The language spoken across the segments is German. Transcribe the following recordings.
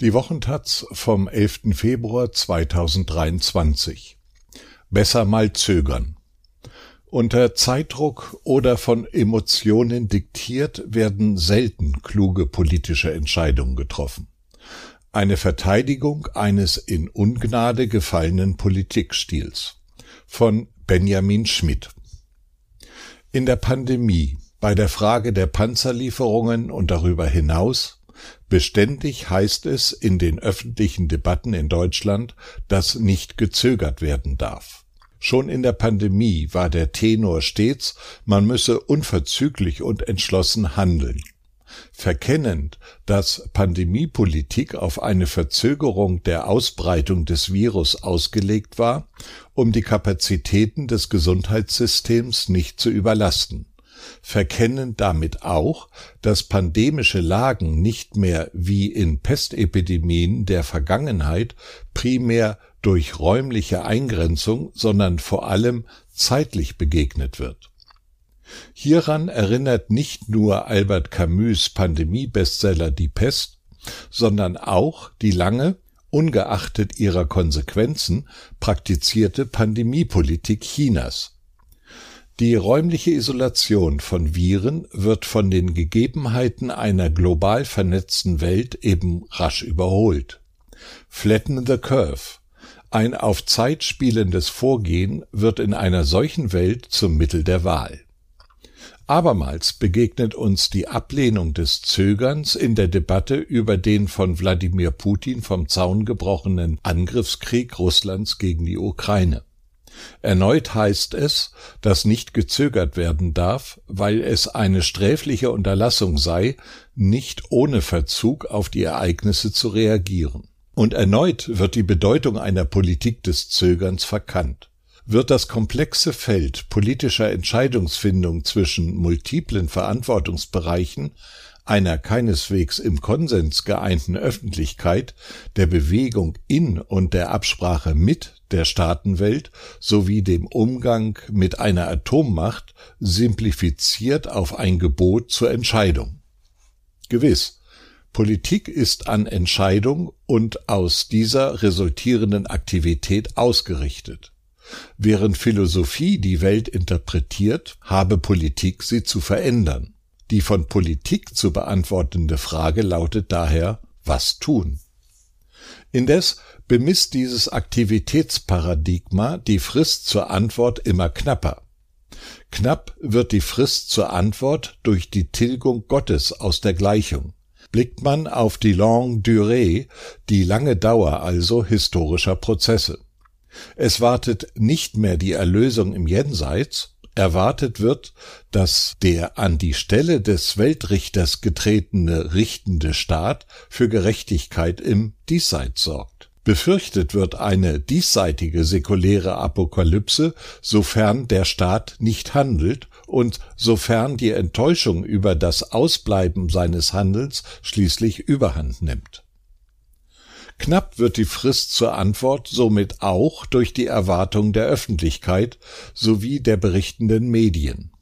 Die Wochentaz vom 11. Februar 2023. Besser mal zögern. Unter Zeitdruck oder von Emotionen diktiert werden selten kluge politische Entscheidungen getroffen. Eine Verteidigung eines in Ungnade gefallenen Politikstils. Von Benjamin Schmidt. In der Pandemie, bei der Frage der Panzerlieferungen und darüber hinaus Beständig heißt es in den öffentlichen Debatten in Deutschland, dass nicht gezögert werden darf. Schon in der Pandemie war der Tenor stets, man müsse unverzüglich und entschlossen handeln. Verkennend, dass Pandemiepolitik auf eine Verzögerung der Ausbreitung des Virus ausgelegt war, um die Kapazitäten des Gesundheitssystems nicht zu überlasten verkennen damit auch, dass pandemische Lagen nicht mehr wie in Pestepidemien der Vergangenheit primär durch räumliche Eingrenzung, sondern vor allem zeitlich begegnet wird. Hieran erinnert nicht nur Albert Camus Pandemie-Bestseller Die Pest, sondern auch die lange, ungeachtet ihrer Konsequenzen, praktizierte Pandemiepolitik Chinas, die räumliche Isolation von Viren wird von den Gegebenheiten einer global vernetzten Welt eben rasch überholt. Flatten the curve. Ein auf Zeit spielendes Vorgehen wird in einer solchen Welt zum Mittel der Wahl. Abermals begegnet uns die Ablehnung des Zögerns in der Debatte über den von Wladimir Putin vom Zaun gebrochenen Angriffskrieg Russlands gegen die Ukraine. Erneut heißt es, dass nicht gezögert werden darf, weil es eine sträfliche Unterlassung sei, nicht ohne Verzug auf die Ereignisse zu reagieren. Und erneut wird die Bedeutung einer Politik des Zögerns verkannt. Wird das komplexe Feld politischer Entscheidungsfindung zwischen multiplen Verantwortungsbereichen einer keineswegs im Konsens geeinten Öffentlichkeit, der Bewegung in und der Absprache mit der Staatenwelt sowie dem Umgang mit einer Atommacht simplifiziert auf ein Gebot zur Entscheidung. Gewiss, Politik ist an Entscheidung und aus dieser resultierenden Aktivität ausgerichtet. Während Philosophie die Welt interpretiert, habe Politik sie zu verändern. Die von Politik zu beantwortende Frage lautet daher, was tun? Indes bemisst dieses Aktivitätsparadigma die Frist zur Antwort immer knapper. Knapp wird die Frist zur Antwort durch die Tilgung Gottes aus der Gleichung. Blickt man auf die longue durée, die lange Dauer also historischer Prozesse. Es wartet nicht mehr die Erlösung im Jenseits, erwartet wird, dass der an die Stelle des Weltrichters getretene richtende Staat für Gerechtigkeit im Diesseits sorgt. Befürchtet wird eine diesseitige säkuläre Apokalypse, sofern der Staat nicht handelt und sofern die Enttäuschung über das Ausbleiben seines Handelns schließlich überhand nimmt Knapp wird die Frist zur Antwort somit auch durch die Erwartung der Öffentlichkeit sowie der berichtenden Medien.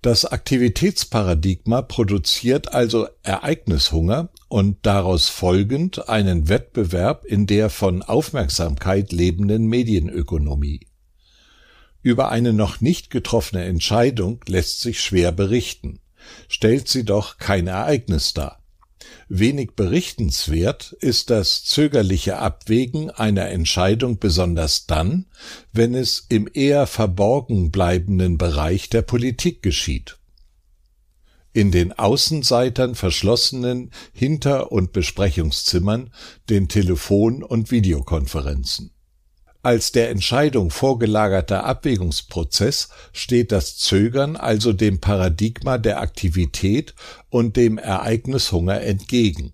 Das Aktivitätsparadigma produziert also Ereignishunger und daraus folgend einen Wettbewerb in der von Aufmerksamkeit lebenden Medienökonomie. Über eine noch nicht getroffene Entscheidung lässt sich schwer berichten, stellt sie doch kein Ereignis dar. Wenig berichtenswert ist das zögerliche Abwägen einer Entscheidung besonders dann, wenn es im eher verborgen bleibenden Bereich der Politik geschieht. In den Außenseitern verschlossenen Hinter- und Besprechungszimmern, den Telefon- und Videokonferenzen als der Entscheidung vorgelagerter Abwägungsprozess steht das Zögern also dem Paradigma der Aktivität und dem Ereignishunger entgegen.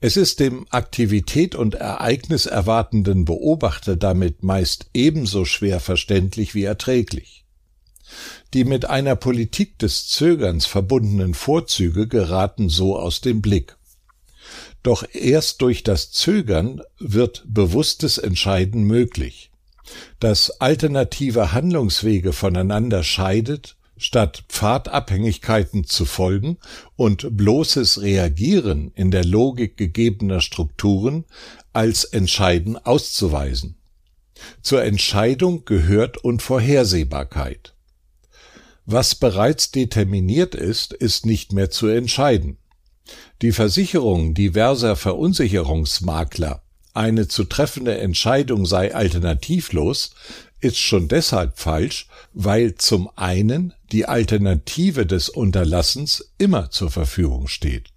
Es ist dem Aktivität und Ereignis erwartenden Beobachter damit meist ebenso schwer verständlich wie erträglich. Die mit einer Politik des Zögerns verbundenen Vorzüge geraten so aus dem Blick. Doch erst durch das Zögern wird bewusstes Entscheiden möglich. Das alternative Handlungswege voneinander scheidet, Statt Pfadabhängigkeiten zu folgen und bloßes Reagieren in der Logik gegebener Strukturen als entscheiden auszuweisen. Zur Entscheidung gehört Unvorhersehbarkeit. Was bereits determiniert ist, ist nicht mehr zu entscheiden. Die Versicherung diverser Verunsicherungsmakler, eine zu treffende Entscheidung sei alternativlos, ist schon deshalb falsch, weil zum einen die Alternative des Unterlassens immer zur Verfügung steht.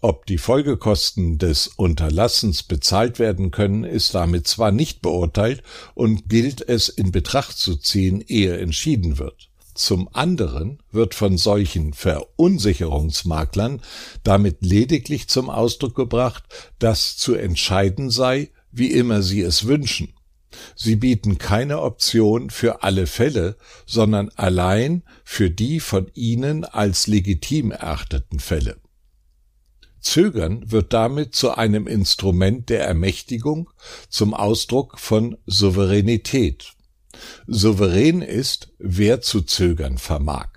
Ob die Folgekosten des Unterlassens bezahlt werden können, ist damit zwar nicht beurteilt und gilt es in Betracht zu ziehen, ehe entschieden wird. Zum anderen wird von solchen Verunsicherungsmaklern damit lediglich zum Ausdruck gebracht, dass zu entscheiden sei, wie immer sie es wünschen. Sie bieten keine Option für alle Fälle, sondern allein für die von ihnen als legitim erachteten Fälle. Zögern wird damit zu einem Instrument der Ermächtigung, zum Ausdruck von Souveränität. Souverän ist, wer zu zögern vermag.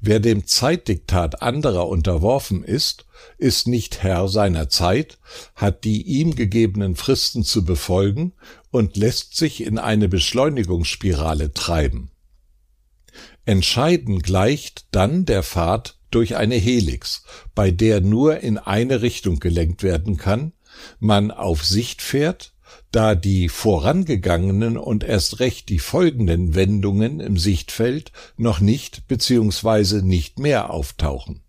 Wer dem Zeitdiktat anderer unterworfen ist, ist nicht Herr seiner Zeit, hat die ihm gegebenen Fristen zu befolgen und lässt sich in eine Beschleunigungsspirale treiben. Entscheiden gleicht dann der Fahrt durch eine Helix, bei der nur in eine Richtung gelenkt werden kann, man auf Sicht fährt, da die vorangegangenen und erst recht die folgenden Wendungen im Sichtfeld noch nicht bzw. nicht mehr auftauchen.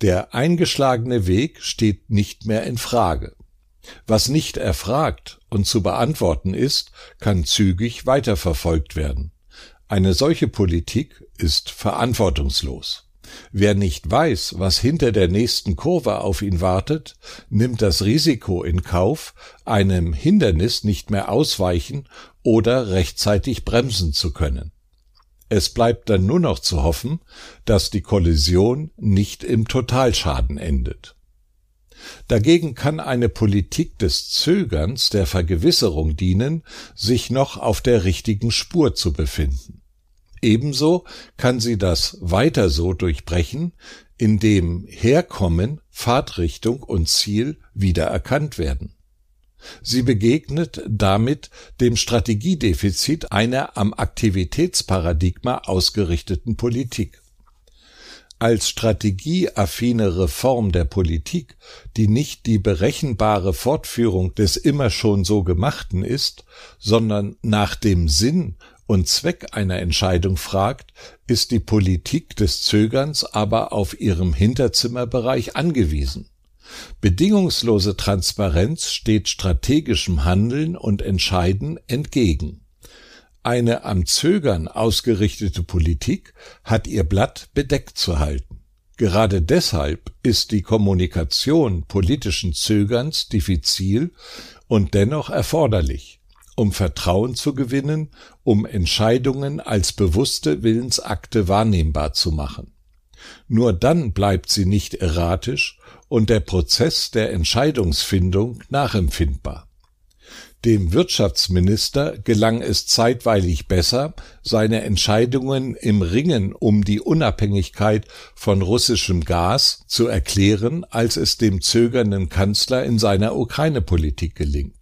Der eingeschlagene Weg steht nicht mehr in Frage. Was nicht erfragt und zu beantworten ist, kann zügig weiterverfolgt werden. Eine solche Politik ist verantwortungslos. Wer nicht weiß, was hinter der nächsten Kurve auf ihn wartet, nimmt das Risiko in Kauf, einem Hindernis nicht mehr ausweichen oder rechtzeitig bremsen zu können. Es bleibt dann nur noch zu hoffen, dass die Kollision nicht im Totalschaden endet. Dagegen kann eine Politik des Zögerns der Vergewisserung dienen, sich noch auf der richtigen Spur zu befinden. Ebenso kann sie das weiter so durchbrechen, indem Herkommen, Fahrtrichtung und Ziel wieder erkannt werden. Sie begegnet damit dem Strategiedefizit einer am Aktivitätsparadigma ausgerichteten Politik. Als strategieaffine Reform der Politik, die nicht die berechenbare Fortführung des immer schon so Gemachten ist, sondern nach dem Sinn und Zweck einer Entscheidung fragt, ist die Politik des Zögerns aber auf ihrem Hinterzimmerbereich angewiesen. Bedingungslose Transparenz steht strategischem Handeln und Entscheiden entgegen. Eine am Zögern ausgerichtete Politik hat ihr Blatt bedeckt zu halten. Gerade deshalb ist die Kommunikation politischen Zögerns diffizil und dennoch erforderlich um Vertrauen zu gewinnen, um Entscheidungen als bewusste Willensakte wahrnehmbar zu machen. Nur dann bleibt sie nicht erratisch und der Prozess der Entscheidungsfindung nachempfindbar. Dem Wirtschaftsminister gelang es zeitweilig besser, seine Entscheidungen im Ringen um die Unabhängigkeit von russischem Gas zu erklären, als es dem zögernden Kanzler in seiner Ukraine-Politik gelingt.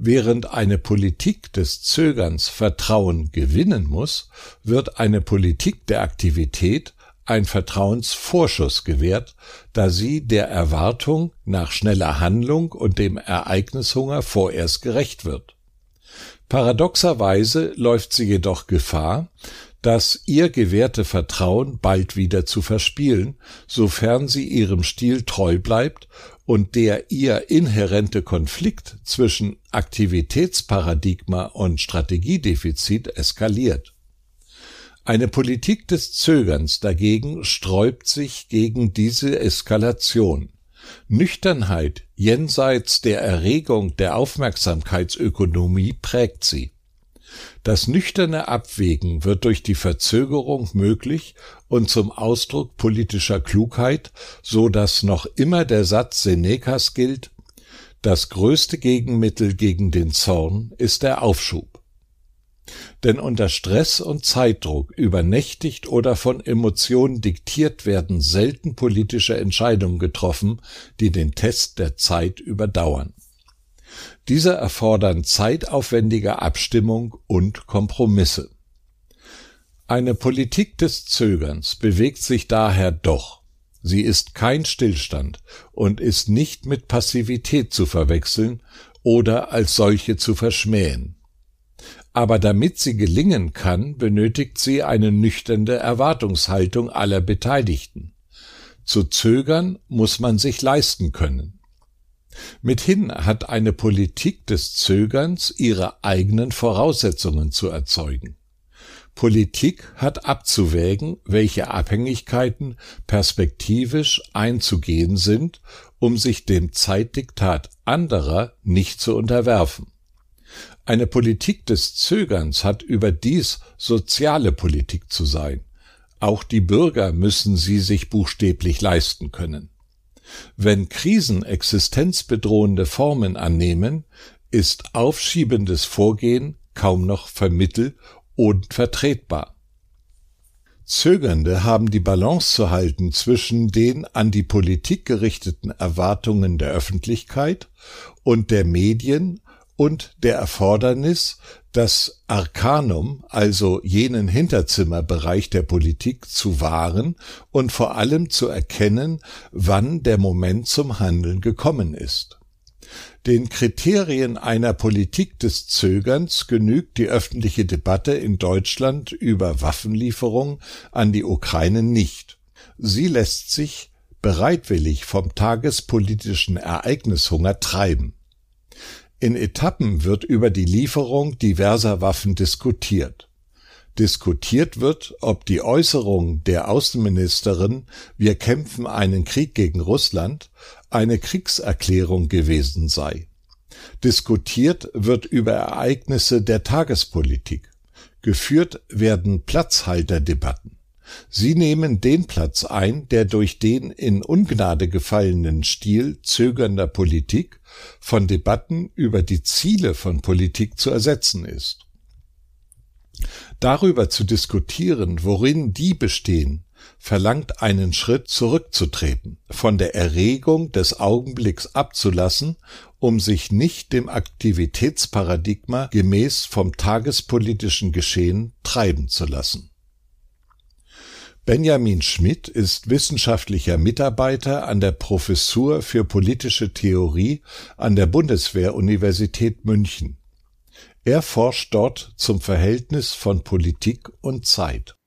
Während eine Politik des Zögerns Vertrauen gewinnen muss, wird eine Politik der Aktivität ein Vertrauensvorschuss gewährt, da sie der Erwartung nach schneller Handlung und dem Ereignishunger vorerst gerecht wird. Paradoxerweise läuft sie jedoch Gefahr, das ihr gewährte Vertrauen bald wieder zu verspielen, sofern sie ihrem Stil treu bleibt und der ihr inhärente Konflikt zwischen Aktivitätsparadigma und Strategiedefizit eskaliert. Eine Politik des Zögerns dagegen sträubt sich gegen diese Eskalation. Nüchternheit jenseits der Erregung der Aufmerksamkeitsökonomie prägt sie. Das nüchterne Abwägen wird durch die Verzögerung möglich und zum Ausdruck politischer Klugheit, so dass noch immer der Satz Senecas gilt, das größte Gegenmittel gegen den Zorn ist der Aufschub. Denn unter Stress und Zeitdruck übernächtigt oder von Emotionen diktiert werden selten politische Entscheidungen getroffen, die den Test der Zeit überdauern. Diese erfordern zeitaufwendige Abstimmung und Kompromisse. Eine Politik des Zögerns bewegt sich daher doch. Sie ist kein Stillstand und ist nicht mit Passivität zu verwechseln oder als solche zu verschmähen. Aber damit sie gelingen kann, benötigt sie eine nüchterne Erwartungshaltung aller Beteiligten. Zu zögern muss man sich leisten können. Mithin hat eine Politik des Zögerns ihre eigenen Voraussetzungen zu erzeugen. Politik hat abzuwägen, welche Abhängigkeiten perspektivisch einzugehen sind, um sich dem Zeitdiktat anderer nicht zu unterwerfen. Eine Politik des Zögerns hat überdies soziale Politik zu sein. Auch die Bürger müssen sie sich buchstäblich leisten können. Wenn Krisen existenzbedrohende Formen annehmen, ist aufschiebendes Vorgehen kaum noch vermittel- und vertretbar. Zögernde haben die Balance zu halten zwischen den an die Politik gerichteten Erwartungen der Öffentlichkeit und der Medien und der Erfordernis, das Arkanum, also jenen Hinterzimmerbereich der Politik zu wahren und vor allem zu erkennen, wann der Moment zum Handeln gekommen ist. Den Kriterien einer Politik des Zögerns genügt die öffentliche Debatte in Deutschland über Waffenlieferung an die Ukraine nicht. Sie lässt sich bereitwillig vom tagespolitischen Ereignishunger treiben. In Etappen wird über die Lieferung diverser Waffen diskutiert. Diskutiert wird, ob die Äußerung der Außenministerin Wir kämpfen einen Krieg gegen Russland eine Kriegserklärung gewesen sei. Diskutiert wird über Ereignisse der Tagespolitik. Geführt werden Platzhalterdebatten. Sie nehmen den Platz ein, der durch den in Ungnade gefallenen Stil zögernder Politik von Debatten über die Ziele von Politik zu ersetzen ist. Darüber zu diskutieren, worin die bestehen, verlangt einen Schritt zurückzutreten, von der Erregung des Augenblicks abzulassen, um sich nicht dem Aktivitätsparadigma gemäß vom tagespolitischen Geschehen treiben zu lassen. Benjamin Schmidt ist wissenschaftlicher Mitarbeiter an der Professur für politische Theorie an der Bundeswehr-Universität München. Er forscht dort zum Verhältnis von Politik und Zeit